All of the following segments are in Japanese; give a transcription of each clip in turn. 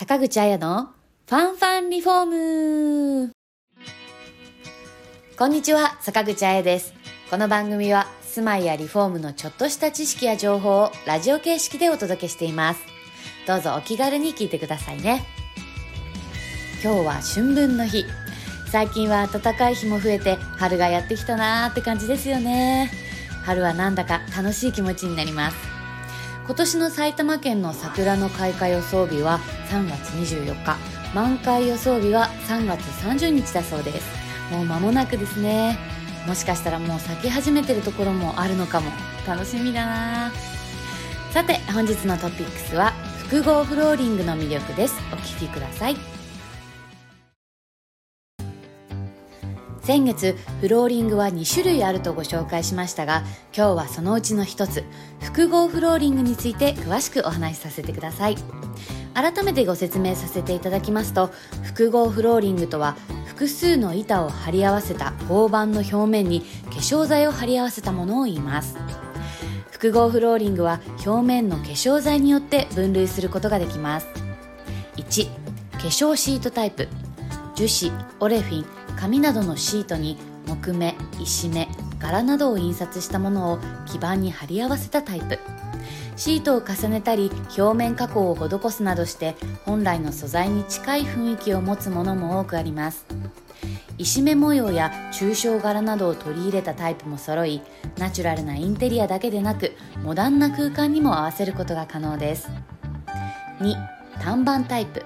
坂口彩のファンファンリフォームこんにちは、坂口彩です。この番組は住まいやリフォームのちょっとした知識や情報をラジオ形式でお届けしています。どうぞお気軽に聞いてくださいね。今日は春分の日。最近は暖かい日も増えて春がやってきたなーって感じですよね。春はなんだか楽しい気持ちになります。今年の埼玉県の桜の開花予想日は3月24日。満開予想日は3月30日だそうです。もう間もなくですね。もしかしたらもう咲き始めてるところもあるのかも。楽しみだな。さて本日のトピックスは複合フローリングの魅力です。お聴きください。先月フローリングは2種類あるとご紹介しましたが今日はそのうちの一つ複合フローリングについて詳しくお話しさせてください。改めてご説明させていただきますと複合フローリングとは複数の板を貼り合わせた合板の表面に化粧剤を貼り合わせたものを言います。複合フローリングは表面の化粧剤によって分類することができます。1化粧シートタイプ。樹脂オレフィン。紙などのシートに木目石目柄などを印刷したものを基板に貼り合わせたタイプ。シートを重ねたり表面加工を施すなどして本来の素材に近い雰囲気を持つものも多くあります。石目模様や抽象柄などを取り入れたタイプも揃いナチュラルなインテリアだけでなくモダンな空間にも合わせることが可能です。2単板タイプ。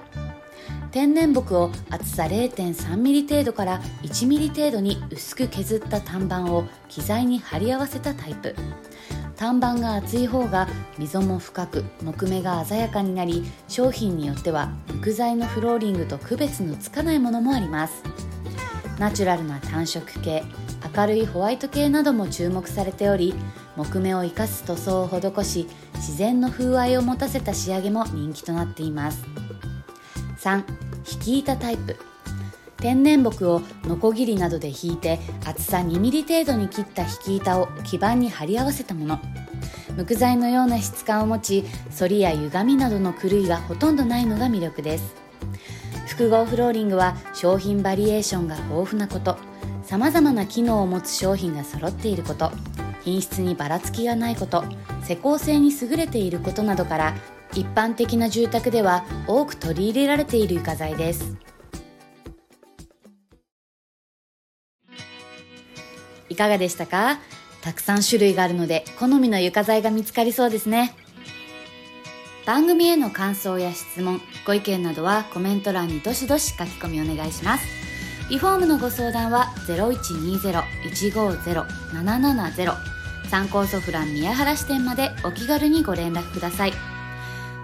天然木を厚さ 0.3mm 程度から 1mm 程度に薄く削った単板を機材に貼り合わせたタイプ。単板が厚い方が溝も深く木目が鮮やかになり商品によっては木材のフローリングと区別のつかないものもあります。ナチュラルな単色系明るいホワイト系なども注目されており木目を生かす塗装を施し自然の風合いを持たせた仕上げも人気となっています。3引き板タイプ。天然木をノコギリなどで引いて厚さ 2mm 程度に切った引き板を基板に貼り合わせたもの。木材のような質感を持ち反りや歪みなどの狂いがほとんどないのが魅力です。複合フローリングは商品バリエーションが豊富なこと。さまざまな機能を持つ商品が揃っていること。品質にばらつきがないこと施工性に優れていることなどから一般的な住宅では多く取り入れられている床材です。いかがでしたか？たくさん種類があるので好みの床材が見つかりそうですね。番組への感想や質問ご意見などはコメント欄にどしどし書き込みお願いします。リフォームのご相談は0120-150-770参考ソフラン宮原支店までお気軽にご連絡ください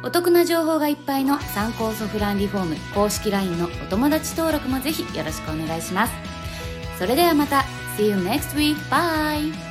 お得な情報がいっぱいの参考ソフランリフォーム公式 LINE のお友達登録もぜひよろしくお願いしますそれではまた See you next week. Bye.